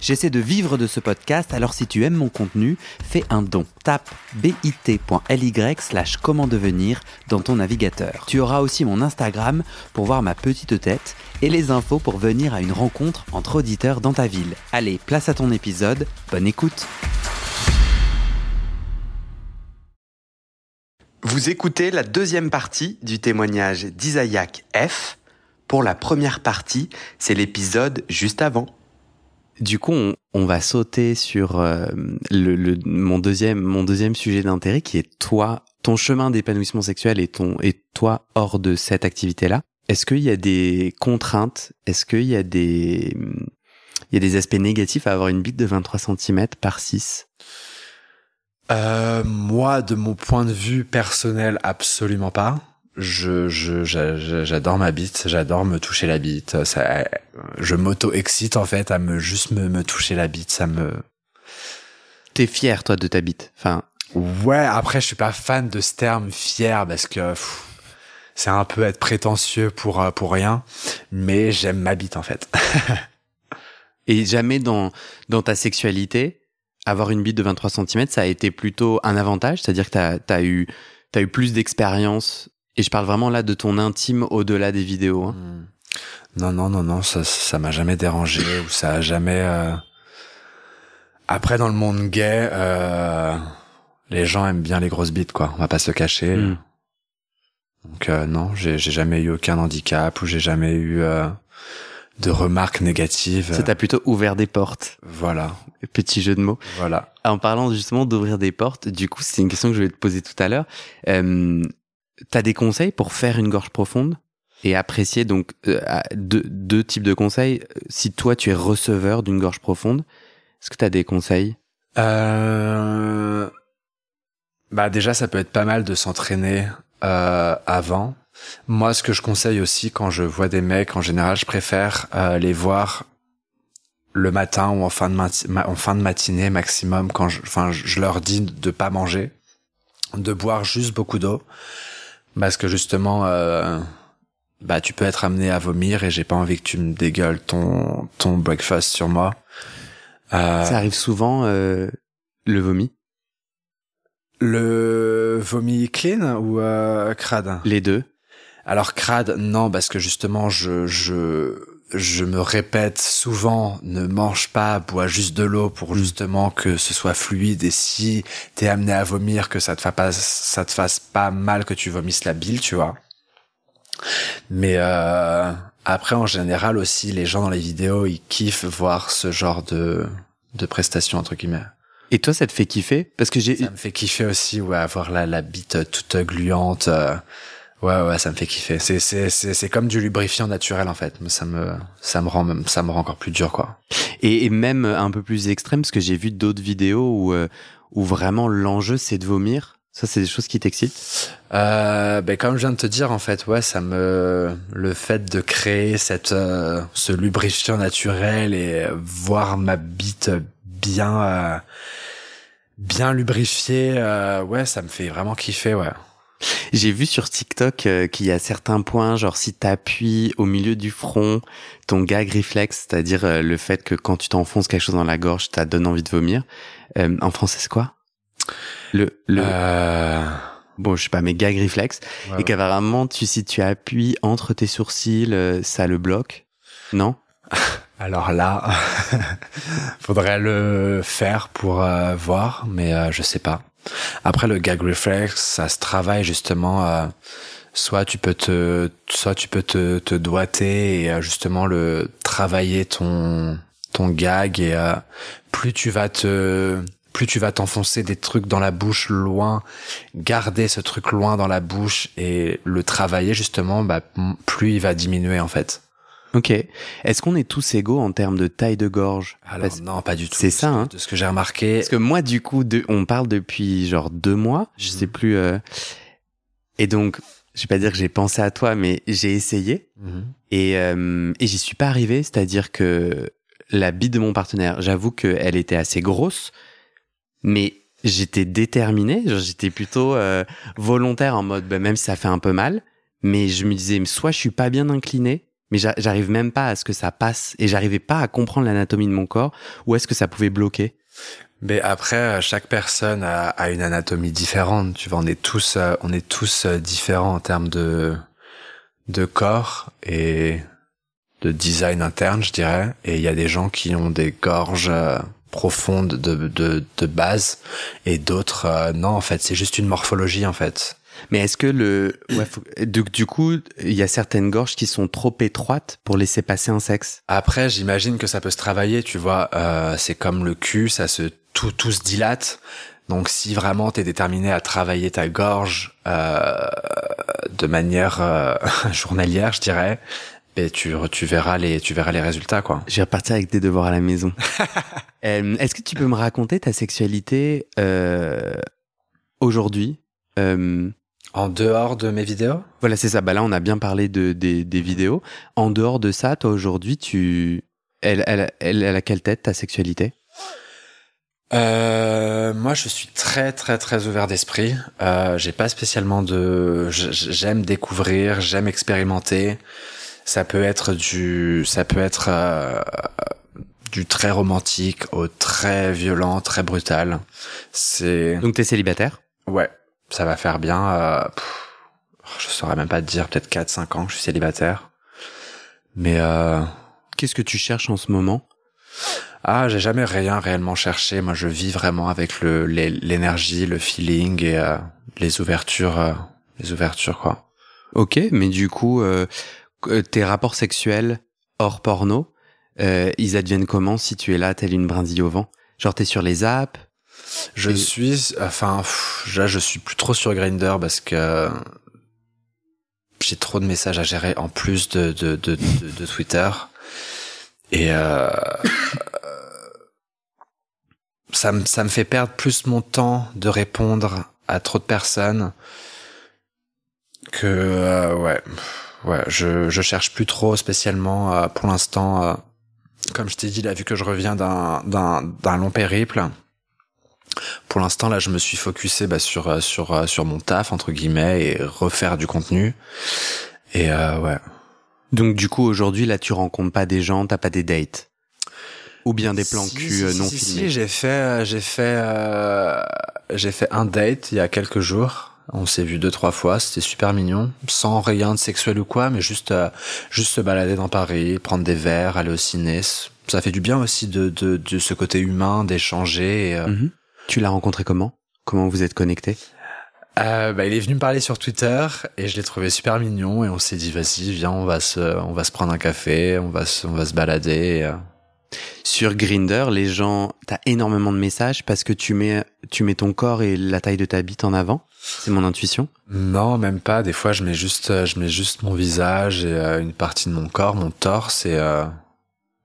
J'essaie de vivre de ce podcast, alors si tu aimes mon contenu, fais un don. Tape bit.ly slash comment devenir dans ton navigateur. Tu auras aussi mon Instagram pour voir ma petite tête et les infos pour venir à une rencontre entre auditeurs dans ta ville. Allez, place à ton épisode, bonne écoute Vous écoutez la deuxième partie du témoignage d'Isaac F. Pour la première partie, c'est l'épisode juste avant. Du coup, on, va sauter sur euh, mon deuxième mon deuxième sujet d'intérêt qui est toi, ton chemin d'épanouissement sexuel et ton et toi hors de cette activité-là. Est-ce qu'il y a des contraintes? Est-ce qu'il y a des il y a des aspects négatifs à avoir une bite de 23 cm par 6 euh, Moi, de mon point de vue personnel, absolument pas je, je, j'adore ma bite, j'adore me toucher la bite. Ça, je m'auto-excite en fait à me juste me, me toucher la bite. Ça me. T'es fier toi de ta bite, enfin. Ouais. Après, je suis pas fan de ce terme fier parce que c'est un peu être prétentieux pour euh, pour rien. Mais j'aime ma bite en fait. Et jamais dans dans ta sexualité, avoir une bite de 23 cm, ça a été plutôt un avantage, c'est-à-dire que t'as as eu t'as eu plus d'expérience et je parle vraiment là de ton intime au-delà des vidéos. Hein. Hmm. Non, non, non, non, ça, ça m'a jamais dérangé ou ça a jamais. Euh... Après, dans le monde gay, euh... les gens aiment bien les grosses bites, quoi. On va pas se cacher. Hmm. Donc euh, non, j'ai jamais eu aucun handicap ou j'ai jamais eu euh, de remarques négatives. Ça t'a plutôt ouvert des portes. Voilà. Petit jeu de mots. Voilà. En parlant justement d'ouvrir des portes, du coup, c'est une question que je vais te poser tout à l'heure. Euh, T'as des conseils pour faire une gorge profonde et apprécier donc euh, deux, types de conseils. Si toi tu es receveur d'une gorge profonde, est-ce que t'as des conseils? Euh... Bah déjà ça peut être pas mal de s'entraîner euh, avant. Moi ce que je conseille aussi quand je vois des mecs en général je préfère euh, les voir le matin ou en fin de, en fin de matinée maximum quand je, enfin je leur dis de pas manger, de boire juste beaucoup d'eau parce que justement, euh, bah tu peux être amené à vomir et j'ai pas envie que tu me dégueules ton ton breakfast sur moi. Euh, Ça arrive souvent euh, le vomi? Le vomi clean ou euh, crade? Les deux. Alors crade, non, parce que justement, je je je me répète souvent, ne mange pas, bois juste de l'eau pour mm. justement que ce soit fluide et si t'es amené à vomir, que ça te fasse pas, ça te fasse pas mal que tu vomisses la bile, tu vois. Mais euh, après, en général aussi, les gens dans les vidéos, ils kiffent voir ce genre de de prestations entre guillemets. Et toi, ça te fait kiffer? Parce que j'ai. Ça me fait kiffer aussi, ouais, avoir la, la bite toute gluante. Euh, Ouais, ouais, ça me fait kiffer. C'est, c'est, c'est, c'est comme du lubrifiant naturel en fait. Ça me, ça me rend, ça me rend encore plus dur quoi. Et, et même un peu plus extrême, parce que j'ai vu d'autres vidéos où, euh, où vraiment l'enjeu c'est de vomir. Ça, c'est des choses qui t'excitent? Euh, ben comme je viens de te dire, en fait, ouais, ça me, le fait de créer cette, euh, ce lubrifiant naturel et voir ma bite bien, euh, bien lubrifiée, ouais, ça me fait vraiment kiffer, ouais. J'ai vu sur TikTok euh, qu'il y a certains points, genre si t'appuies au milieu du front, ton gag réflexe, c'est-à-dire euh, le fait que quand tu t'enfonces quelque chose dans la gorge, ça donne envie de vomir. Euh, en français, c'est quoi? Le le bon, je sais pas, mais gag réflexe, et qu'apparemment, tu si tu appuies entre tes sourcils, ça le bloque? Non? Alors là, faudrait le faire pour voir, mais je sais pas. Après le gag reflex, ça se travaille justement. Euh, soit tu peux te, soit tu peux te, te doiter et euh, justement le travailler ton ton gag et euh, plus tu vas te plus tu vas t'enfoncer des trucs dans la bouche loin, garder ce truc loin dans la bouche et le travailler justement, bah, plus il va diminuer en fait. Ok. Est-ce qu'on est tous égaux en termes de taille de gorge? Alors non, pas du tout. C'est ça, hein. De ce que j'ai remarqué. Parce que moi, du coup, de, on parle depuis genre deux mois. Je sais mhm. plus. Euh... Et donc, je vais pas dire que j'ai pensé à toi, mais j'ai essayé mhm. et, euh, et j'y suis pas arrivé. C'est-à-dire que la bite de mon partenaire. J'avoue qu'elle était assez grosse, mais j'étais déterminé. J'étais plutôt euh, volontaire en mode, bah, même si ça fait un peu mal, mais je me disais, soit je suis pas bien incliné, mais j'arrive même pas à ce que ça passe et j'arrivais pas à comprendre l'anatomie de mon corps ou est-ce que ça pouvait bloquer. Mais après, euh, chaque personne a, a, une anatomie différente. Tu vois, on est tous, euh, on est tous différents en termes de de corps et de design interne, je dirais. Et il y a des gens qui ont des gorges profondes de, de, de base et d'autres non en fait c'est juste une morphologie en fait mais est-ce que le ouais, du, du, coup il y a certaines gorges qui sont trop étroites pour laisser passer un sexe? Après j'imagine que ça peut se travailler tu vois euh, c'est comme le cul ça se tout tout se dilate donc si vraiment tu es déterminé à travailler ta gorge euh, de manière euh, journalière je dirais et tu, tu verras les tu verras les résultats quoi. Je vais repartir avec des devoirs à la maison. euh, Est-ce que tu peux me raconter ta sexualité euh, aujourd'hui euh, En dehors de mes vidéos? Voilà, c'est ça. Bah là, on a bien parlé de des, des vidéos. En dehors de ça, toi aujourd'hui, tu elle, elle, elle, elle a quelle tête ta sexualité? Euh, moi, je suis très très très ouvert d'esprit. Euh, J'ai pas spécialement de. J'aime découvrir, j'aime expérimenter. Ça peut être du, ça peut être euh, du très romantique au très violent, très brutal. C'est. Donc t'es célibataire? Ouais, ça va faire bien. Euh, pff, je saurais même pas te dire, peut-être 4-5 ans que je suis célibataire. Mais euh, qu'est-ce que tu cherches en ce moment? Ah, j'ai jamais rien réellement cherché. Moi, je vis vraiment avec le l'énergie, le feeling et euh, les ouvertures, euh, les ouvertures quoi. Ok, mais du coup, tes rapports sexuels hors porno, ils adviennent comment si tu es là, telle une brindille au vent? Genre t'es sur les apps Je suis, enfin, pff, là je suis plus trop sur Grinder parce que j'ai trop de messages à gérer en plus de de de, de, de Twitter et euh, ça me ça me fait perdre plus mon temps de répondre à trop de personnes que euh, ouais ouais, je, je cherche plus trop spécialement euh, pour l'instant. Euh, comme je t'ai dit, là, vu que je reviens d'un, d'un, d'un long périple, pour l'instant, là, je me suis focusé bah, sur, euh, sur, sur mon taf, entre guillemets, et refaire du contenu. Et euh, ouais. Donc, du coup, aujourd'hui, là, tu rencontres pas des gens, t'as pas des dates? Ou bien des plans si, cul si, non si, filmés? Si, j'ai fait, j'ai fait, euh, j'ai fait un date il y a quelques jours. On s'est vu deux trois fois, c'était super mignon, sans rien de sexuel ou quoi, mais juste euh, juste se balader dans Paris, prendre des verres, aller au ciné. Ça fait du bien aussi de de, de ce côté humain, d'échanger. Et, euh... mm -hmm. Tu l'as rencontré comment? Comment vous êtes connectés? Euh, bah, il est venu me parler sur Twitter et je l'ai trouvé super mignon et on s'est dit vas-y viens on va se on va se prendre un café, on va se, on va se balader. Et, euh... Sur Grinder, les gens, t'as énormément de messages parce que tu mets, tu mets ton corps et la taille de ta bite en avant? C'est mon intuition? Non, même pas. Des fois, je mets juste, je mets juste mon visage et euh, une partie de mon corps, mon torse et euh...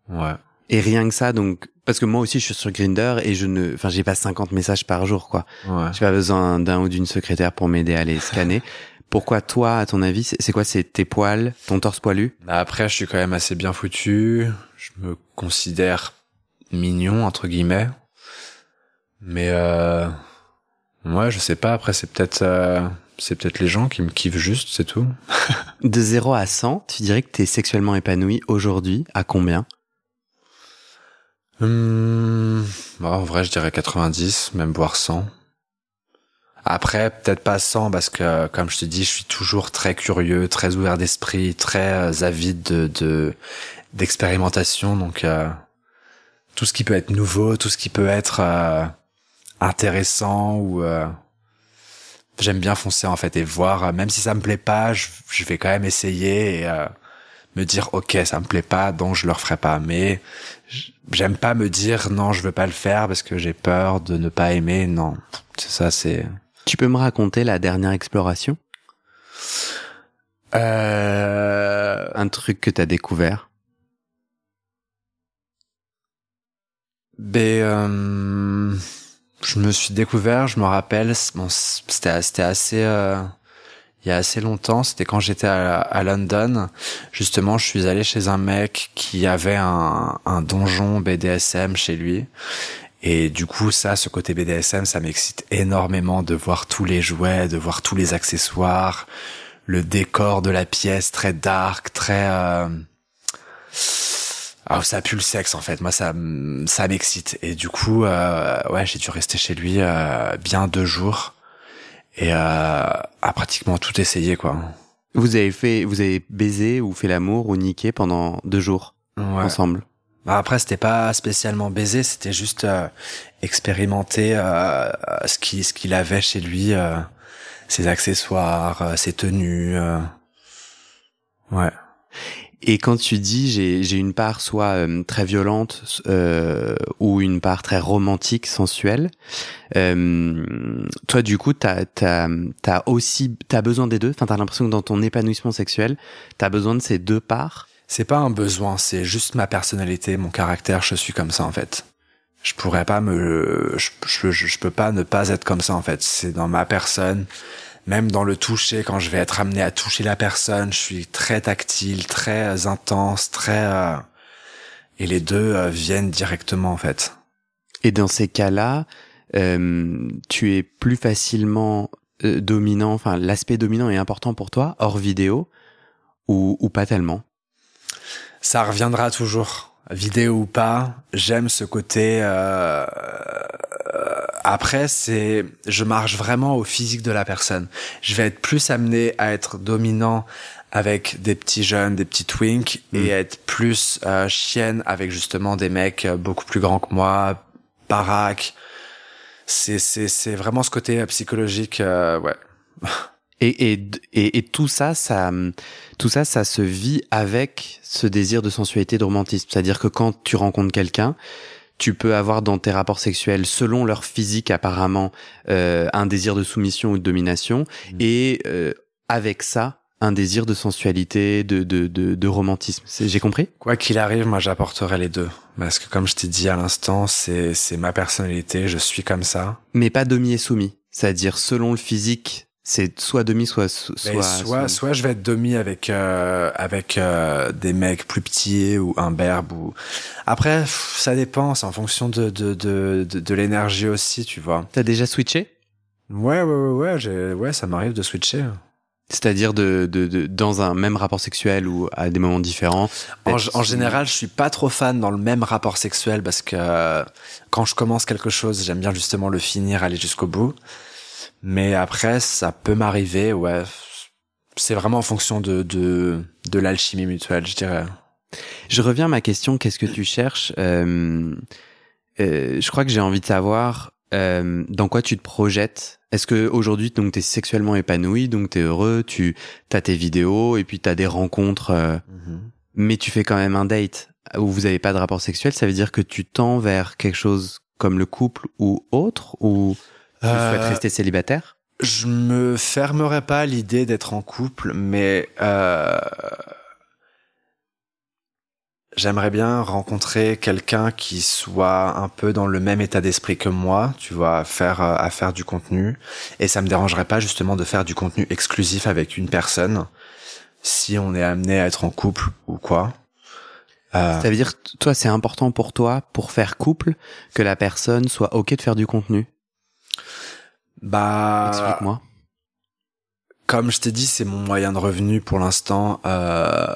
ouais. Et rien que ça, donc parce que moi aussi, je suis sur Grinder et je ne, enfin, j'ai pas 50 messages par jour, quoi. Ouais. J'ai pas besoin d'un ou d'une secrétaire pour m'aider à les scanner. Pourquoi toi, à ton avis, c'est quoi C'est tes poils, ton torse poilu? Après, je suis quand même assez bien foutu. Je me considère mignon entre guillemets, mais euh, ouais, je sais pas. Après, c'est peut-être euh, c'est peut-être les gens qui me kiffent juste, c'est tout. De 0 à 100, tu dirais que t'es sexuellement épanoui aujourd'hui à combien? Hum, bon, En vrai, je dirais 90, même voire 100. Après, peut-être pas 100 parce que, comme je te dis, je suis toujours très curieux, très ouvert d'esprit, très avide de, de d'expérimentation. Donc, euh, tout ce qui peut être nouveau, tout ce qui peut être euh, intéressant ou euh, j'aime bien foncer en fait et voir. Même si ça me plaît pas, je, je vais quand même essayer et euh, me dire ok, ça me plaît pas, donc je le referai pas. Mais j'aime pas me dire non, je veux pas le faire parce que j'ai peur de ne pas aimer. Non, c'est ça, c'est. Tu peux me raconter la dernière exploration? Euh... Un truc que t'as découvert? Ben, euh, je me suis découvert, je me rappelle, bon, c'était c'était assez euh, il y a assez longtemps, c'était quand j'étais à, London. Justement, je suis allé chez un mec qui avait un, un donjon BDSM chez lui. Et du coup, ça, ce côté BDSM, ça m'excite énormément de voir tous les jouets, de voir tous les accessoires, le décor de la pièce très dark, très... Euh... Ah, ça pue le sexe en fait. Moi, ça, ça m'excite. Et du coup, euh, ouais, j'ai dû rester chez lui euh, bien deux jours et euh, a pratiquement tout essayé quoi. Vous avez fait, vous avez baisé ou fait l'amour ou niqué pendant deux jours ensemble. Bah après c'était pas spécialement baiser, c'était juste euh, expérimenter euh, ce qui ce qu'il avait chez lui, euh, ses accessoires, euh, ses tenues. ouais. Et quand tu dis j'ai une part soit euh, très violente euh, ou une part très romantique, sensuelle, euh, toi du coup t'as t'as t'as aussi t'as besoin des deux? Enfin t'as l'impression que dans ton épanouissement sexuel t'as besoin de ces deux parts? C'est pas un besoin, c'est juste ma personnalité, mon caractère. Je suis comme ça en fait. Je pourrais pas me, je, je, je peux pas ne pas être comme ça en fait. C'est dans ma personne même dans le toucher, quand je vais être amené à toucher la personne, je suis très tactile, très intense, très... Euh, et les deux euh, viennent directement en fait. Et dans ces cas-là, euh, tu es plus facilement euh, dominant, enfin l'aspect dominant est important pour toi, hors vidéo, ou, ou pas tellement? Ça reviendra toujours, vidéo ou pas, j'aime ce côté... Après, c'est, je marche vraiment au physique de la personne. Je vais être plus amené à être dominant avec des petits jeunes, des petits twinks, et mm. être plus euh, chienne avec justement des mecs euh, beaucoup plus grands que moi, baraque. C'est, c'est, c'est vraiment ce côté euh, psychologique, euh, ouais. Et, et, et, et, tout ça, ça, tout ça, ça se vit avec ce désir de sensualité, de romantisme. C'est-à-dire que quand tu rencontres quelqu'un, tu peux avoir dans tes rapports sexuels, selon leur physique apparemment, euh, un désir de soumission ou de domination, mmh. et euh, avec ça, un désir de sensualité, de, de, de, de romantisme. J'ai compris? Quoi qu'il arrive, moi j'apporterai les deux. Parce que comme je t'ai dit à l'instant, c'est ma personnalité, je suis comme ça. Mais pas demi et soumis. C'est-à-dire selon le physique c'est soit demi, soit soit soit, soit je vais être demi avec euh, avec euh, des mecs plus petits ou un berbe ou après ça dépend, c'est en fonction de de de de, de l'énergie aussi, tu vois. T'as déjà switché? Ouais ouais ouais ouais, ouais ça m'arrive de switcher. C'est-à-dire de, de, de, dans un même rapport sexuel ou à des moments différents? En, en, général, je suis pas trop fan dans le même rapport sexuel parce que quand je commence quelque chose, j'aime bien justement le finir, aller jusqu'au bout. Mais après, ça peut m'arriver, ouais. C'est vraiment en fonction de, de, de l'alchimie mutuelle, je dirais. Je reviens à ma question, qu'est-ce que tu cherches euh, euh, Je crois que j'ai envie de savoir euh, dans quoi tu te projettes. Est-ce que aujourd'hui donc t'es sexuellement épanoui, donc t'es heureux, tu as tes vidéos et puis t'as des rencontres, mm-hmm. mais tu fais quand même un date où vous avez pas de rapport sexuel. Ça veut dire que tu tends vers quelque chose comme le couple ou autre ou tu souhaites euh, rester célibataire? Je me fermerai pas à l'idée d'être en couple, mais euh, j'aimerais bien rencontrer quelqu'un qui soit un peu dans le même état d'esprit que moi, tu vois, à faire à faire du contenu. Et ça me dérangerait pas justement de faire du contenu exclusif avec une personne si on est amené à être en couple ou quoi. Euh... Ça veut dire, toi, c'est important pour toi, pour faire couple, que la personne soit ok de faire du contenu? Bah, explique-moi. Comme je t'ai dit, c'est mon moyen de revenu pour l'instant euh,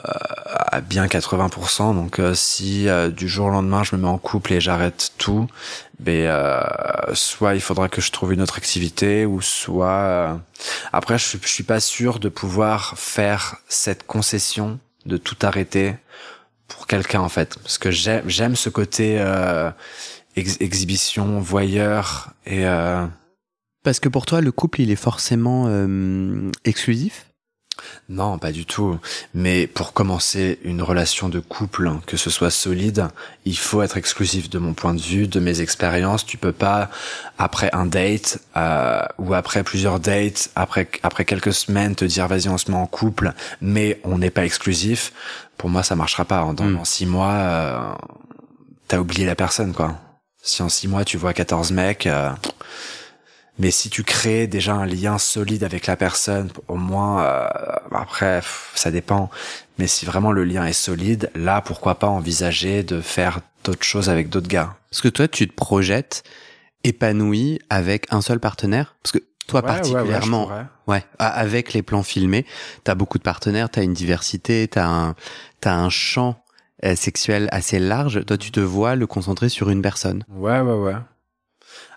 à bien 80%. Donc euh, si euh, du jour au lendemain je me mets en couple et j'arrête tout, ben euh, soit il faudra que je trouve une autre activité ou soit euh, après je suis, je suis pas sûr de pouvoir faire cette concession de tout arrêter pour quelqu'un en fait parce que j'aime j'aime ce côté ex exhibition voyeur et parce que pour toi, le couple, il est forcément euh, exclusif? Non, pas du tout. Mais pour commencer une relation de couple, que ce soit solide, il faut être exclusif de mon point de vue, de mes expériences. Tu peux pas après un date euh, ou après plusieurs dates, après après quelques semaines, te dire vas-y on se met en couple, mais on n'est pas exclusif. Pour moi, ça marchera pas. Dans, mm. six mois, euh, t'as oublié la personne, quoi. Si en six mois tu vois 14 mecs. Euh, Mais si tu crées déjà un lien solide avec la personne, au moins, euh, après, ça dépend. Mais si vraiment le lien est solide, là, pourquoi pas envisager de faire d'autres choses avec d'autres gars? Parce que toi, tu te projettes épanoui avec un seul partenaire? Parce que toi particulièrement, ouais, avec les plans filmés, t'as beaucoup de partenaires, t'as une diversité, t'as un, t'as un champ euh, sexuel assez large. Toi, tu te vois le concentrer sur une personne. Ouais, ouais, ouais.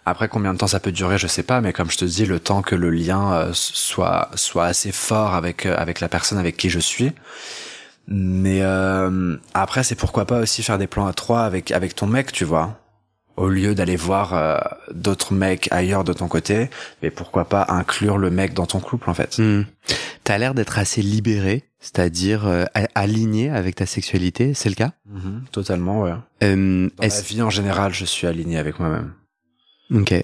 Après, combien de temps ça peut durer, je sais pas, mais comme je te dis, le temps que le lien euh, soit soit assez fort avec euh, avec la personne avec qui je suis. Mais euh, après, c'est pourquoi pas aussi faire des plans à trois avec avec ton mec, tu vois. Au lieu d'aller voir d'autres mecs ailleurs de ton côté, mais pourquoi pas inclure le mec dans ton couple en fait. Hmm. T'as l'air d'être assez libéré, c'est-à-dire aligné avec ta sexualité, c'est le cas? Mm-hmm, Totalement, ouais. Euh, Dans la vie en général, je suis aligné avec moi-même. Ok.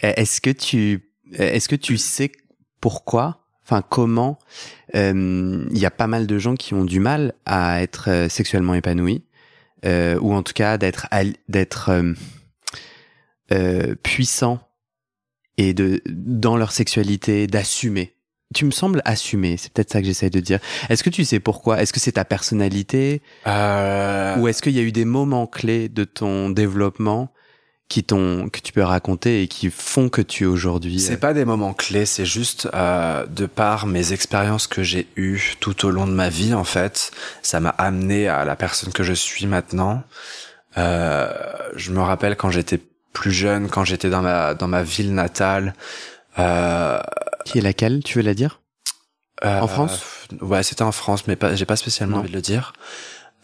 Est-ce que tu est-ce que tu sais pourquoi, enfin comment il y a pas mal de gens qui ont du mal à être euh, sexuellement épanouis euh, ou en tout cas d'être d'être euh, euh, puissants et de dans leur sexualité d'assumer? Tu me sembles assumer, c'est peut-être ça que j'essaye de dire. Est-ce que tu sais pourquoi? Est-ce que c'est ta personnalité? Euh... Ou est-ce qu'il y a eu des moments clés de ton développement qui t'ont que tu peux raconter et qui font que tu es aujourd'hui C'est euh, pas des moments clés, c'est juste euh, de par mes expériences que j'ai eues tout au long de ma vie en fait, ça m'a amené à la personne que je suis maintenant. Euh, je me rappelle quand j'étais plus jeune, quand j'étais dans ma dans ma ville natale. Euh, qui est laquelle Tu veux la dire? En France? Ouais, c'était en France, mais pas, j'ai pas spécialement envie de le dire.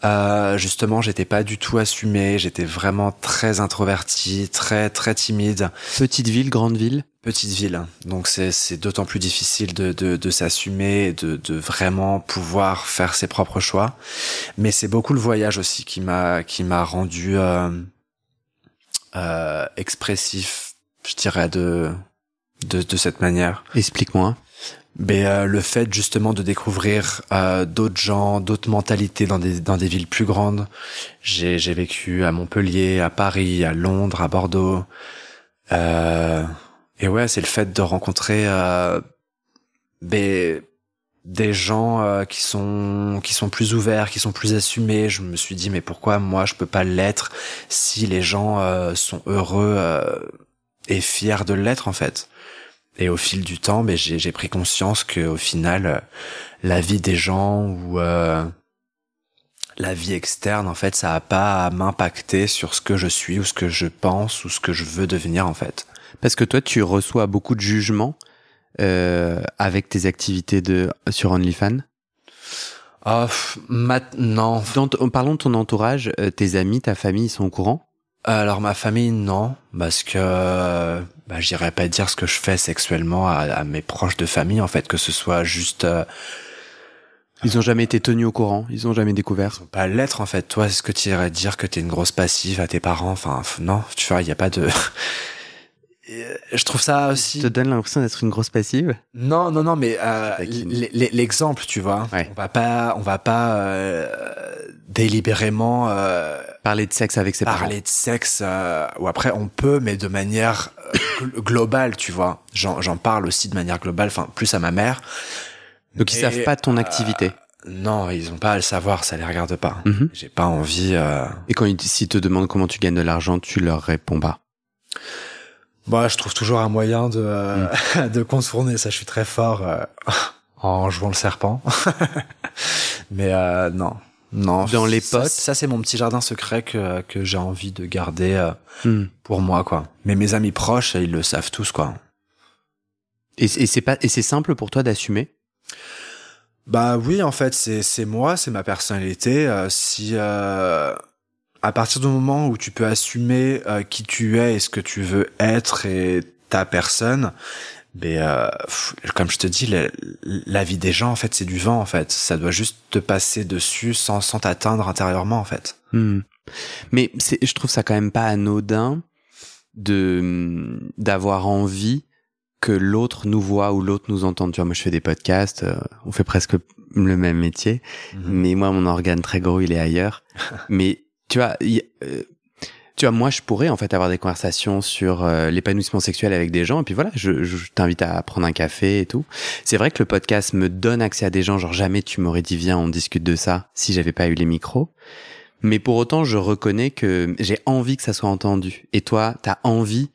Euh, justement, j'étais pas du tout assumé, j'étais vraiment très introverti, très très timide. Petite ville, grande ville? Petite ville, donc c'est c'est d'autant plus difficile de de, de s'assumer, de de vraiment pouvoir faire ses propres choix. Mais c'est beaucoup le voyage aussi qui m'a qui m'a rendu euh, euh, expressif, je dirais de de de cette manière. Explique-moi. Euh, le fait justement de découvrir euh, d'autres gens, d'autres mentalités dans des dans des villes plus grandes. J'ai vécu à Montpellier, à Paris, à Londres, à Bordeaux. Euh, et ouais, c'est le fait de rencontrer euh, des des gens euh, qui sont qui sont plus ouverts, qui sont plus assumés. Je me suis dit mais pourquoi moi je peux pas l'être si les gens sont heureux et fiers de l'être en fait? Et au fil du temps, ben, j'ai pris conscience que au final, euh, la vie des gens ou euh, la vie externe, en fait, ça a pas à m'impacter sur ce que je suis ou ce que je pense ou ce que je veux devenir, en fait. Parce que toi, tu reçois beaucoup de jugements euh, avec tes activités de sur OnlyFans? Oh, maintenant. parlons de ton entourage, euh, tes amis, ta famille, ils sont au courant? Alors ma famille non, parce que bah, j'irais pas dire ce que je fais sexuellement à, mes proches de famille en fait, que ce soit juste. Euh, ils ont jamais été tenus au courant, ils ont jamais découvert. Ils pas l'être en fait. Toi, est-ce que tu irais dire que t'es une grosse passive à tes parents? Enfin non, tu vois, il y a pas de. je trouve ça aussi. Ça te donne l'impression d'être une grosse passive? Non, non, non, mais euh, l'exemple, tu vois. On va pas, on va pas euh, délibérément euh, parler de sexe avec ses parents. Parler de sexe, euh, ou après on peut, mais de manière euh, globale, tu vois. J'en parle aussi de manière globale, enfin plus à ma mère. Donc ils savent pas ton activité. Non, ils ont pas à le savoir, ça les regarde pas. Mhm. J'ai pas envie. Et quand ils, s'ils te demandent comment tu gagnes de l'argent, tu leur réponds pas. Bah, je trouve toujours un moyen de mm. de contourner ça. Je suis très fort en jouant le serpent, mais non, non. Dans les potes. Ça, c'est mon petit jardin secret que, que j'ai envie de garder euh, hmm. pour moi, quoi. Mais mes amis proches, ils le savent tous, quoi. Et, et c'est pas, et c'est simple pour toi d'assumer? Bah oui, en fait, c'est, c'est moi, c'est ma personnalité. Euh, si, euh, à partir du moment où tu peux assumer qui tu es et ce que tu veux être et ta personne, mais euh, comme je te dis, la, vie des gens, en fait, c'est du vent, en fait. Ça doit juste te passer dessus sans, sans t'atteindre intérieurement, en fait. Hmm. Mais je trouve ça quand même pas anodin de d'avoir envie que l'autre nous voit ou l'autre nous entende. Tu vois, moi, je fais des podcasts, euh, on fait presque le même métier, mhm. mais moi, mon organe très gros, il est ailleurs. mais tu vois, euh, tu vois, moi, je pourrais en fait avoir des conversations sur euh, l'épanouissement sexuel avec des gens, et puis voilà, je, je t'invite à prendre un café et tout. C'est vrai que le podcast me donne accès à des gens, genre jamais tu m'aurais dit viens, on discute de ça si j'avais pas eu les micros. Mais pour autant, je reconnais que j'ai envie que ça soit entendu. Et toi, t'as envie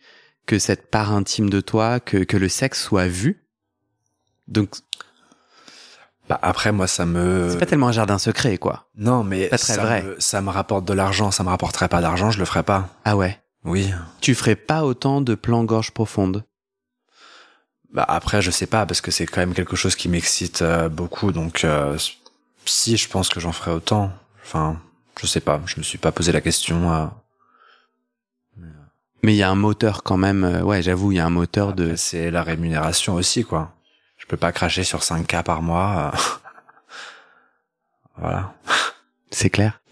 que cette part intime de toi, que, que le sexe soit vu. Donc, bah après, moi, ça me. c'est pas tellement un jardin secret, quoi. Non, mais Pas très ça, vrai. Me, ça me rapporte de l'argent. Ça me rapporterait pas d'argent, je le ferais pas. Ah ouais. Oui. Tu ferais pas autant de plans gorge profonde. Bah après, je sais pas parce que c'est quand même quelque chose qui m'excite euh, beaucoup. Donc, euh, si je pense que j'en ferais autant. Enfin, je sais pas. Je me suis pas posé la question. euh. Mais il y a un moteur quand même. Ouais, j'avoue, il y a un moteur de. C'est la rémunération aussi, quoi. Je peux pas cracher sur 5K par mois. euh. voilà. C'est clair.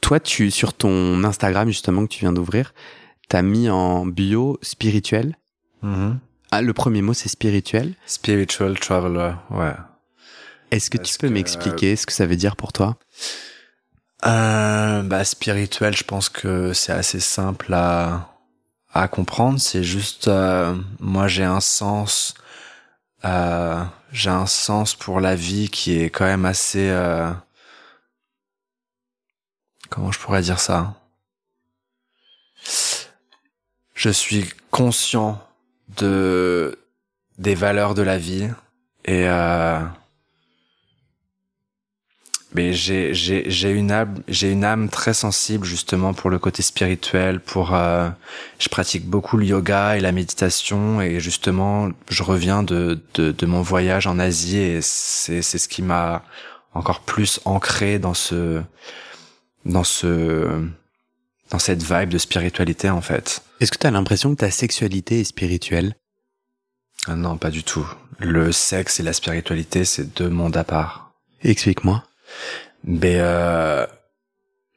Toi, tu sur ton Instagram justement que tu viens d'ouvrir, t'as mis en bio spirituel. Ah, le premier mot c'est spirituel. Spiritual traveler, ouais. Est-ce que Parce tu peux que- m'expliquer ce que ça veut dire pour toi? Euh, bah spirituel, je pense que c'est assez simple à à comprendre. C'est juste, euh, moi j'ai un sens, euh, j'ai un sens pour la vie qui est quand même assez, euh, comment je pourrais dire ça? Je suis conscient de des valeurs de la vie et euh, mais j'ai j'ai j'ai une âme j'ai une âme très sensible justement pour le côté spirituel pour euh, je pratique beaucoup le yoga et la méditation et justement je reviens de de, de mon voyage en Asie et c'est c'est ce qui m'a encore plus ancré dans ce dans ce dans cette vibe de spiritualité en fait. Est-ce que tu as l'impression que ta sexualité est spirituelle? Ah non, pas du tout. Le sexe et la spiritualité, c'est deux mondes à part. Explique-moi. Mais euh,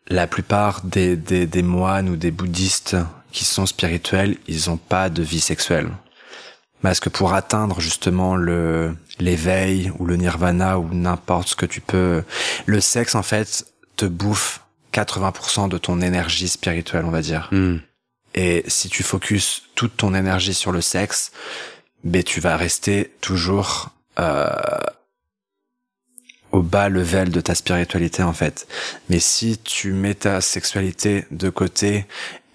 la plupart des, des, des moines ou des bouddhistes qui sont spirituels, ils ont pas de vie sexuelle. Parce que pour atteindre justement le l'éveil ou le nirvana ou n'importe ce que tu peux, le sexe en fait te bouffe 80% de ton énergie spirituelle, on va dire. Hmm. Et si tu focuses toute ton énergie sur le sexe, ben tu vas rester toujours euh, au bas level de ta spiritualité en fait. Mais si tu mets ta sexualité de côté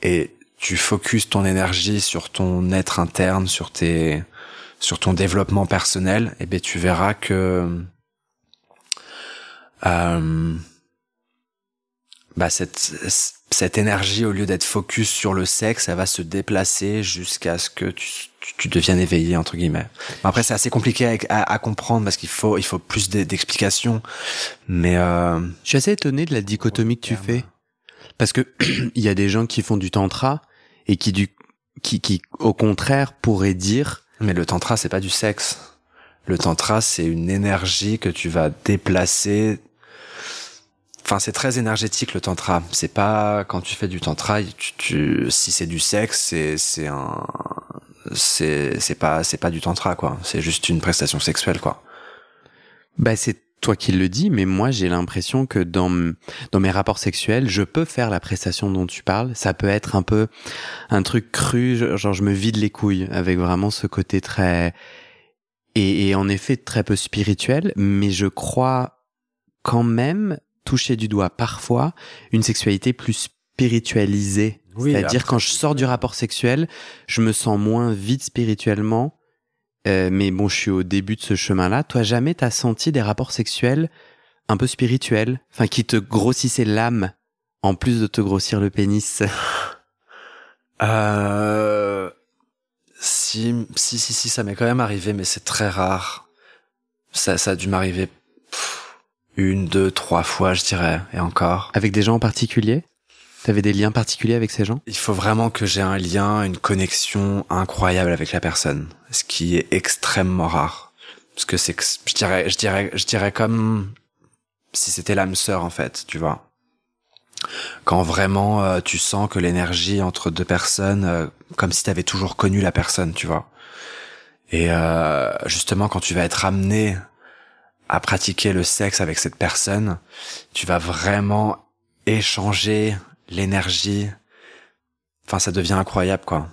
et tu focuses ton énergie sur ton être interne, sur tes sur ton développement personnel, et ben tu verras que euh, bah cette cette énergie au lieu d'être focus sur le sexe, elle va se déplacer jusqu'à ce que tu, tu, tu deviennes éveillé entre guillemets. Après c'est assez compliqué à, à, à comprendre parce qu'il faut il faut plus d'e- d'explications, mais euh, Je suis assez étonné de la dichotomie que tu terme. fais. Parce que il y a des gens qui font du tantra et qui du qui, qui au contraire pourraient dire mais le tantra c'est pas du sexe. Le tantra c'est une énergie que tu vas déplacer. Enfin c'est très énergétique le tantra. C'est pas quand tu fais du tantra, tu, tu si c'est du sexe c'est c'est un c'est c'est pas c'est pas du tantra quoi. C'est juste une prestation sexuelle quoi. Bah, c'est toi qui le dis, mais moi, j'ai l'impression que dans, dans mes rapports sexuels, je peux faire la prestation dont tu parles. Ça peut être un peu un truc cru, genre je me vide les couilles avec vraiment ce côté très, et, et en effet très peu spirituel, mais je crois quand même toucher du doigt parfois une sexualité plus spiritualisée. Oui, C'est-à-dire quand je sors du rapport sexuel, je me sens moins vide spirituellement euh, mais bon, je suis au début de ce chemin-là. Toi, jamais t'as senti des rapports sexuels un peu spirituels, enfin qui te grossissaient l'âme en plus de te grossir le pénis? Euh, si, si, si, si, ça m'est quand même arrivé, mais c'est très rare. Ça, ça a dû m'arriver une, deux, trois fois, je dirais, et encore. Avec des gens en particulier? T'avais des liens particuliers avec ces gens? Il faut vraiment que j'ai un lien, une connexion incroyable avec la personne, ce qui est extrêmement rare. Parce que c'est, que- je dirais, je dirais, je dirais comme si c'était l'âme sœur en fait, tu vois. Quand vraiment euh, tu sens que l'énergie entre deux personnes, euh, comme si tu avais toujours connu la personne, tu vois. Et euh, justement, quand tu vas être amené à pratiquer le sexe avec cette personne, tu vas vraiment échanger l'énergie enfin, ça devient incroyable, quoi.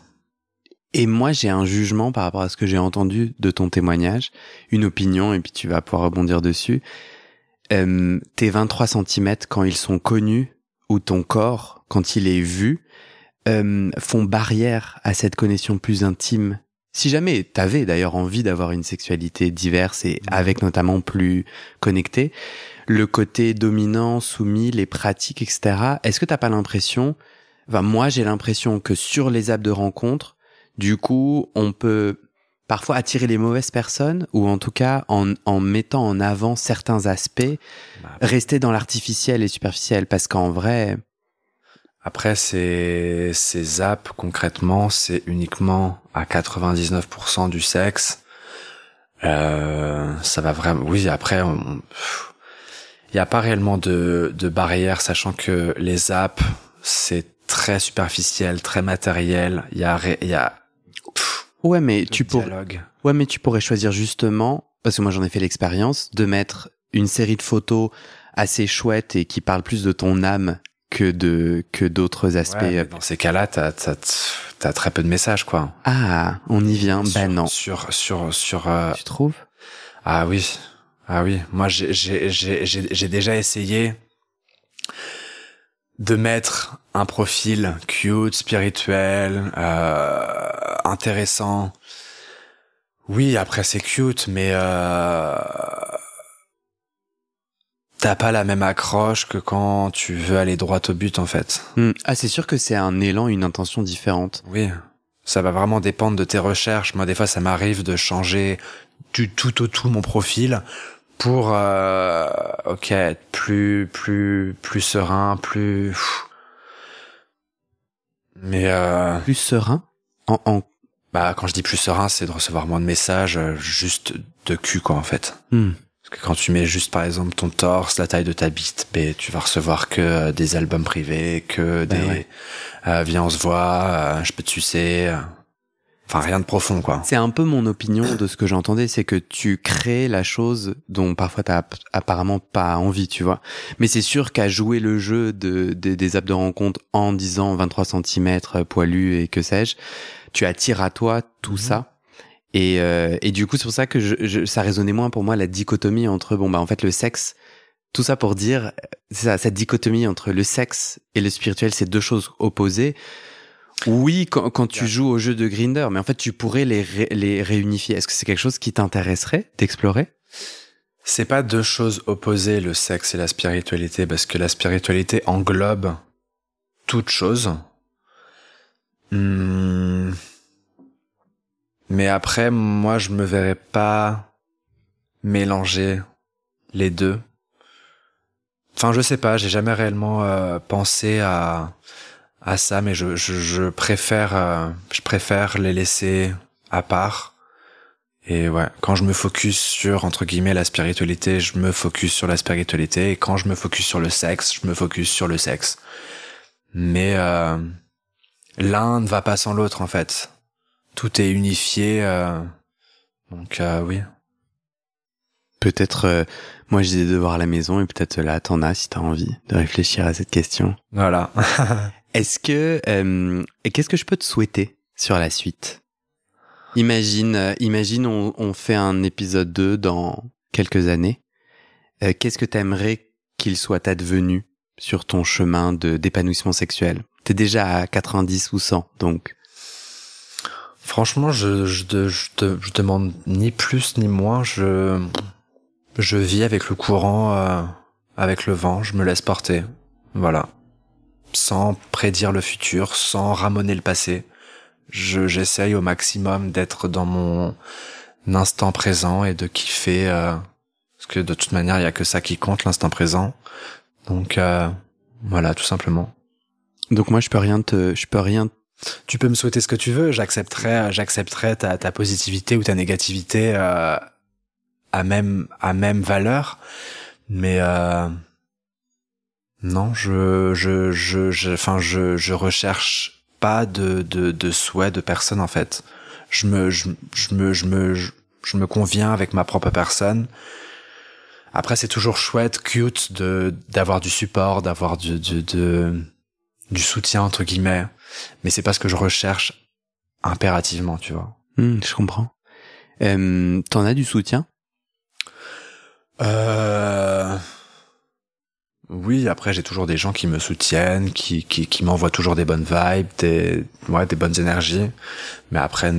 Et moi, j'ai un jugement par rapport à ce que j'ai entendu de ton témoignage, une opinion, et puis tu vas pouvoir rebondir dessus. Euh, tes 23 cm, quand ils sont connus, ou ton corps, quand il est vu, euh, font barrière à cette connexion plus intime. Si jamais t'avais d'ailleurs envie d'avoir une sexualité diverse et avec notamment plus connectée, le côté dominant, soumis, les pratiques, etc. Est-ce que t'as pas l'impression, enfin moi j'ai l'impression que sur les apps de rencontre, du coup on peut parfois attirer les mauvaises personnes ou en tout cas en, en mettant en avant certains aspects, rester dans l'artificiel et superficiel? Parce qu'en vrai, Après, ces, ces apps, concrètement, c'est uniquement à 99% du sexe. Euh, ça va vraiment... Oui, après, on- il n'y a pas réellement de, de barrière, sachant que les apps, c'est très superficiel, très matériel. Il y a... ré- Il y a pff, ouais mais tu pourrais, ouais mais tu pourrais choisir justement, parce que moi j'en ai fait l'expérience, de mettre une série de photos assez chouettes et qui parlent plus de ton âme que de que d'autres aspects. Ouais, dans ces cas-là, t'as, t'as, t'as très peu de messages, quoi. Ah, on y vient. sur, Bah non. Sur, sur, sur, euh, Tu trouves? Ah oui, ah oui. Moi, j'ai j'ai j'ai j'ai j'ai déjà essayé de mettre un profil cute, spirituel, euh, intéressant. Oui, après c'est cute, mais euh, t'as pas la même accroche que quand tu veux aller droit au but, en fait. Hmm. Ah, c'est sûr que c'est un élan, une intention différente. Oui, ça va vraiment dépendre de tes recherches. Moi, des fois, ça m'arrive de changer du tout au tout mon profil pour, euh, ok, être plus, plus, plus serein, plus. Mais euh, Plus serein? En, en... bah, quand je dis plus serein, c'est de recevoir moins de messages, euh, juste de cul, quoi, en fait. Hmm. Parce que quand tu mets juste, par exemple, ton torse, la taille de ta bite, ben, tu vas recevoir que euh, des albums privés, que Bah des ouais. euh, viens on se voit, euh, je peux te sucer. euh. Enfin, rien de profond, quoi. C'est un peu mon opinion de ce que j'entendais, c'est que tu crées la chose dont parfois t'as app- apparemment pas envie, tu vois. Mais c'est sûr qu'à jouer le jeu de, de- des apps de rencontre en disant 23 cm poilu et que sais-je, tu attires à toi tout Mhm. ça. Et, euh, et du coup, c'est pour ça que ça résonnait moins pour moi la dichotomie entre, bon, bah, en fait, le sexe, tout ça pour dire, ça, cette dichotomie entre le sexe et le spirituel, c'est deux choses opposées. Oui, quand, tu joues au jeu de Grinder, mais en fait, tu pourrais les, ré- les réunifier. Est-ce que c'est quelque chose qui t'intéresserait d'explorer? C'est pas deux choses opposées, le sexe et la spiritualité, parce que la spiritualité englobe toute chose. Hmm. Mais après, moi, je me verrais pas mélanger les deux. Enfin, je sais pas, j'ai jamais réellement euh, pensé à à ça, mais je je, je préfère euh, je préfère les laisser à part. Et ouais, quand je me focus sur, entre guillemets, la spiritualité, je me focus sur la spiritualité. Et quand je me focus sur le sexe, je me focus sur le sexe. Mais euh, l'un ne va pas sans l'autre, en fait. Tout est unifié. euh, donc euh, oui. Peut-être, euh, moi, j'ai des devoirs à la maison et peut-être là, t'en as si t'as envie de réfléchir à cette question. Voilà. Est-ce que, euh, et qu'est-ce que je peux te souhaiter sur la suite? Imagine, euh, imagine, on, on fait un épisode 2 dans quelques années. Euh, qu'est-ce que t'aimerais qu'il soit advenu sur ton chemin de d'épanouissement sexuel? T'es déjà à 90 ou 100, donc Franchement, je, je, je, de- je demande ni plus ni moins. Je, je vis avec le courant, euh, avec le vent. Je me laisse porter. Voilà. Sans prédire le futur, sans ramoner le passé. Je, j'essaye au maximum d'être dans mon instant présent et de kiffer, euh, parce que de toute manière, il y a que ça qui compte, l'instant présent. Donc, euh, voilà, tout simplement. donc moi je peux rien te, je peux rien. Tu peux me souhaiter ce que tu veux, j'accepterai, j'accepterai ta, ta positivité ou ta négativité euh, à même à même valeur, mais euh, non, je je je je enfin je je recherche pas de de de souhait de personne en fait. Je me je, je me je me je, me conviens avec ma propre personne. Après c'est toujours chouette, cute de d'avoir du support, d'avoir du de du soutien entre guillemets, mais c'est pas ce que je recherche impérativement, tu vois. Hmm, je comprends. Euh, T'en as du soutien? Euh... Oui, après j'ai toujours des gens qui me soutiennent, qui qui, qui m'envoient toujours des bonnes vibes, des ouais, des bonnes énergies. Mais après,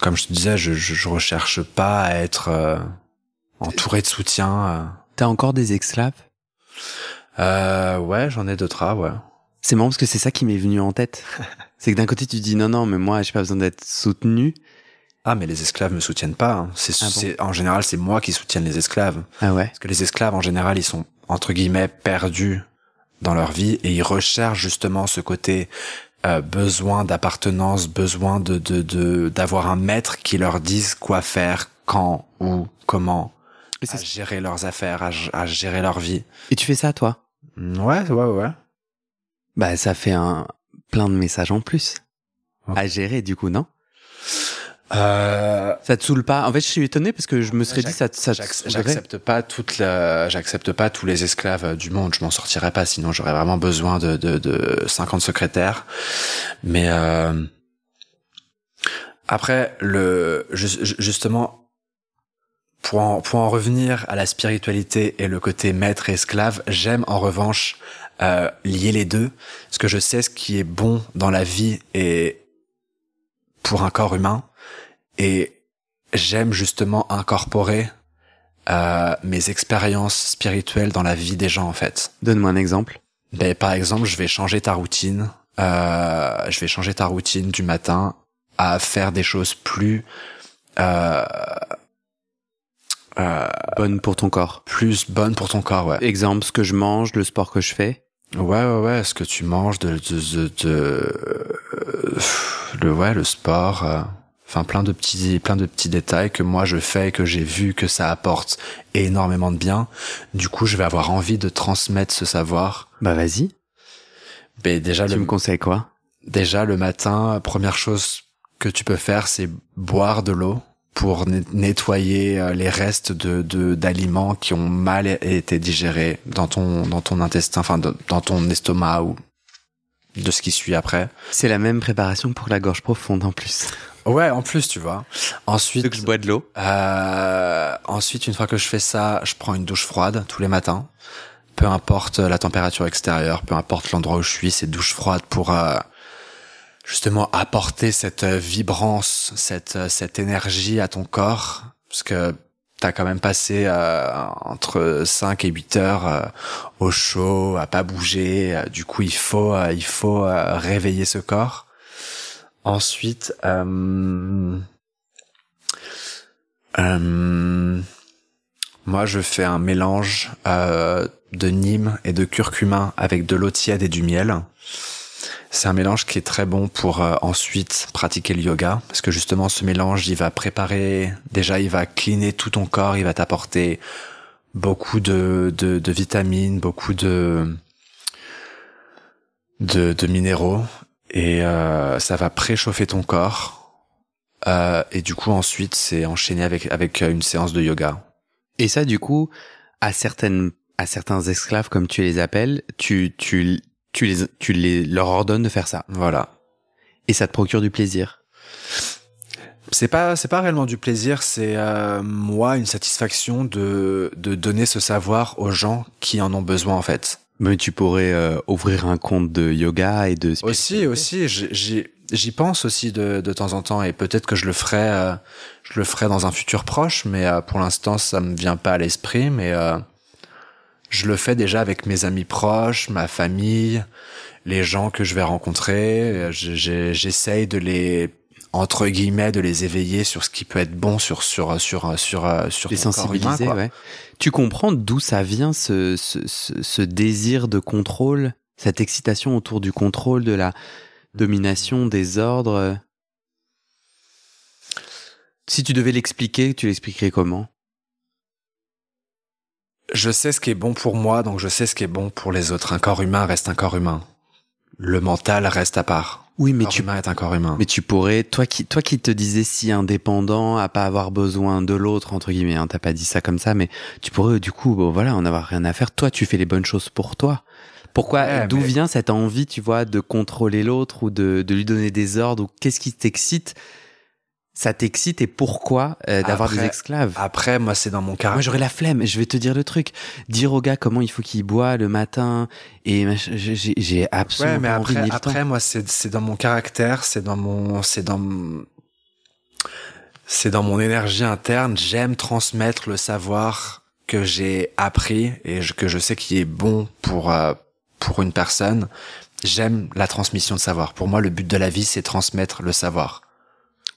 comme je te disais, je je, je recherche pas à être euh, entouré de soutien. Euh. T'as encore des esclaves? Euh, Ouais, j'en ai deux trois, ouais. C'est marrant parce que c'est ça qui m'est venu en tête. c'est que d'un côté tu dis non non mais moi j'ai pas besoin d'être soutenu. Ah mais les esclaves me soutiennent pas. Hein. C'est ah en général c'est moi qui soutiens les esclaves. Ah ouais. Parce que les esclaves en général ils sont entre guillemets perdus dans leur vie et ils recherchent justement ce côté euh, besoin d'appartenance, besoin de de d'avoir un maître qui leur dise quoi faire, quand, où, comment, à gérer leurs affaires, à, gérer leur vie. Et tu fais ça toi? Ouais, ouais, ouais. Bah ça fait un plein de messages en plus à gérer du coup, non? Euh... Ça te saoule pas? En fait, je suis étonné parce que je me serais dit ça. ça j'accepte pas toute la, j'accepte pas tous les esclaves du monde. Je m'en sortirais pas, sinon j'aurais vraiment besoin de, de, de 50 secrétaires. Mais euh... après, le justement, pour en, pour en revenir à la spiritualité et le côté maître et esclave, j'aime en revanche euh, lier les deux, parce que je sais ce qui est bon dans la vie et pour un corps humain et j'aime justement incorporer euh, mes expériences spirituelles dans la vie des gens en fait. Donne-moi un exemple. Ben, par exemple, je vais changer ta routine. Euh, je vais changer ta routine du matin à faire des choses plus euh, euh, bonnes pour ton corps. Plus bonnes pour ton corps, ouais. Exemple, ce que je mange, le sport que je fais. Ouais, ouais, ouais. Ce que tu manges, de, de, de, de le ouais, le sport. Euh, enfin plein de petits plein de petits détails que moi je fais que j'ai vu que ça apporte énormément de bien du coup je vais avoir envie de transmettre ce savoir bah vas-y ben déjà tu me conseilles quoi? déjà le matin première chose que tu peux faire c'est boire de l'eau pour nettoyer euh, les restes de d'aliments qui ont mal été digérés dans ton dans ton intestin enfin dans ton estomac ou de ce qui suit après. C'est la même préparation pour la gorge profonde en plus. Ouais, en plus, tu vois. Ensuite, que je bois de l'eau. Euh, ensuite, une fois que je fais ça, je prends une douche froide tous les matins. Peu importe la température extérieure, peu importe l'endroit où je suis, c'est douche froide pour euh, justement apporter cette vibrance, cette cette énergie à ton corps, parce que t'as quand même passé euh, entre 5 et 8 heures euh, au chaud, à pas bouger. du coup, il faut il faut réveiller ce corps. Ensuite, euh, euh, moi je fais un mélange euh, de Nîmes et de curcuma avec de l'eau tiède et du miel. C'est un mélange qui est très bon pour ensuite pratiquer le yoga parce que justement ce mélange il va préparer déjà il va cleaner tout ton corps, il va t'apporter beaucoup de, de, de vitamines, beaucoup de de, de minéraux et euh, ça va préchauffer ton corps. Euh, et du coup, ensuite, c'est enchaîné avec avec une séance de yoga. Et ça, du coup, à certaines à certains esclaves, comme tu les appelles, tu tu tu les tu les leur ordonnes de faire ça. Voilà. Et ça te procure du plaisir. C'est pas c'est pas réellement du plaisir, c'est euh, moi une satisfaction de de donner ce savoir aux gens qui en ont besoin en fait. Mais tu pourrais euh, ouvrir un compte de yoga et de aussi aussi j'y pense aussi de, de temps en temps et peut-être que je le ferai euh, je le ferai dans un futur proche mais euh, pour l'instant ça me vient pas à l'esprit mais je le fais déjà avec mes amis proches ma famille les gens que je vais rencontrer. J'essaye de les entre guillemets de les éveiller sur ce qui peut être bon sur sur sur sur sur les sensibiliser ouais. tu comprends d'où ça vient ce, ce, ce, désir de contrôle cette excitation autour du contrôle de la domination des ordres? Si tu devais l'expliquer tu l'expliquerais comment? Je sais ce qui est bon pour moi donc je sais ce qui est bon pour les autres un corps humain reste un corps humain le mental reste à part oui, mais tu humain est un corps humain. Mais tu pourrais, toi qui, toi qui te disais si indépendant, à pas avoir besoin de l'autre entre guillemets, hein, t'as pas dit ça comme ça, mais tu pourrais du coup, bon voilà, en avoir rien à faire. Toi, tu fais les bonnes choses pour toi, Pourquoi, Ouais, d'où mais- vient cette envie, tu vois, de contrôler l'autre ou de, de lui donner des ordres ou qu'est-ce qui t'excite Ça t'excite et pourquoi euh, d'avoir Après- des esclaves? Après, moi, c'est dans mon Moi, caractère. j'aurais la flemme. Je vais te dire le truc. Dire au gars comment il faut qu'il boit le matin et j'ai absolument Ouais, mais envie après, temps. après moi, c'est c'est dans mon caractère, c'est dans mon, c'est dans, mon- c'est dans mon énergie interne. J'aime transmettre le savoir que j'ai appris et que je sais qui est bon pour euh, pour une personne. J'aime la transmission de savoir. Pour moi, le but de la vie, c'est transmettre le savoir.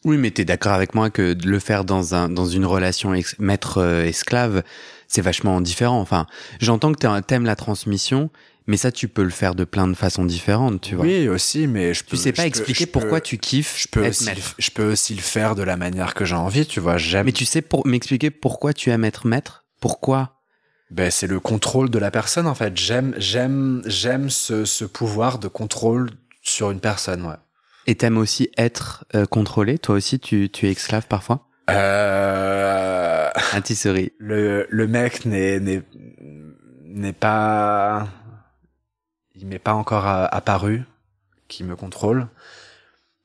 Oui, mais t'es d'accord avec moi que de le faire dans un dans une relation maître-esclave, c'est vachement différent. Enfin, j'entends que t'aimes la transmission, mais ça, tu peux le faire de plein de façons différentes, tu vois. Oui, aussi, mais je peux. Tu sais pas peux- expliquer peux- pourquoi tu kiffes Je peux être aussi, maître. je peux aussi le faire de la manière que j'ai envie, tu vois. J'aime. Mais tu sais pour m'expliquer pourquoi tu aimes être maître? Pourquoi? Ben, c'est le contrôle de la personne, en fait. J'aime, j'aime, j'aime ce, ce pouvoir de contrôle sur une personne, ouais. Et t'aimes aussi être euh, contrôlé? Toi aussi, tu, tu es esclave parfois? Euh, Un tisserie. le, le mec n'est, n'est, n'est pas, il m'est pas encore euh, apparu, qui me contrôle.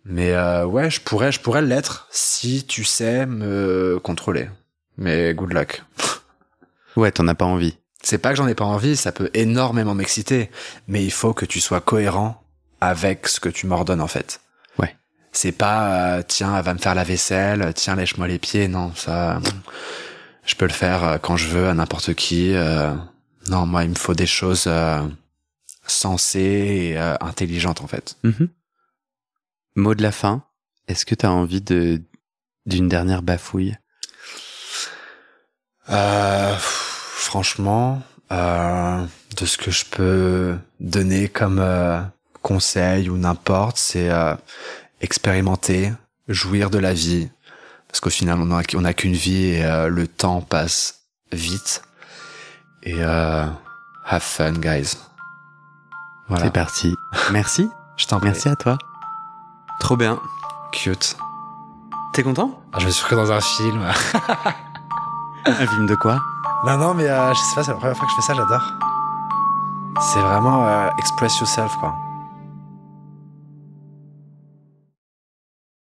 Mais euh, ouais, je pourrais, je pourrais l'être si tu sais me contrôler. Mais good luck. Ouais, t'en as pas envie. C'est pas que j'en ai pas envie, ça peut énormément m'exciter, mais il faut que tu sois cohérent avec ce que tu m'ordonnes en fait. C'est pas euh, tiens, elle va me faire la vaisselle, tiens, lèche-moi les pieds, non, ça je peux le faire euh, quand je veux à n'importe qui. euh, non, moi il me faut des choses euh, sensées et euh, intelligentes en fait. Mhm. Mot de la fin. Est-ce que t'as envie de d'une dernière bafouille? Euh, franchement, euh, de ce que je peux donner comme euh, conseil ou n'importe, c'est euh, expérimenter, jouir de la vie, parce qu'au final, on a, on a qu'une vie et euh, le temps passe vite. Et euh, have fun, guys. Voilà. C'est parti. Merci. Je t'en prie. Merci à toi. Trop bien. Cute. T'es content? Ah, je me suis pris dans un film. Un film de quoi? Non, non, mais euh, je sais pas, c'est la première fois que je fais ça, j'adore. C'est vraiment euh, express yourself, quoi.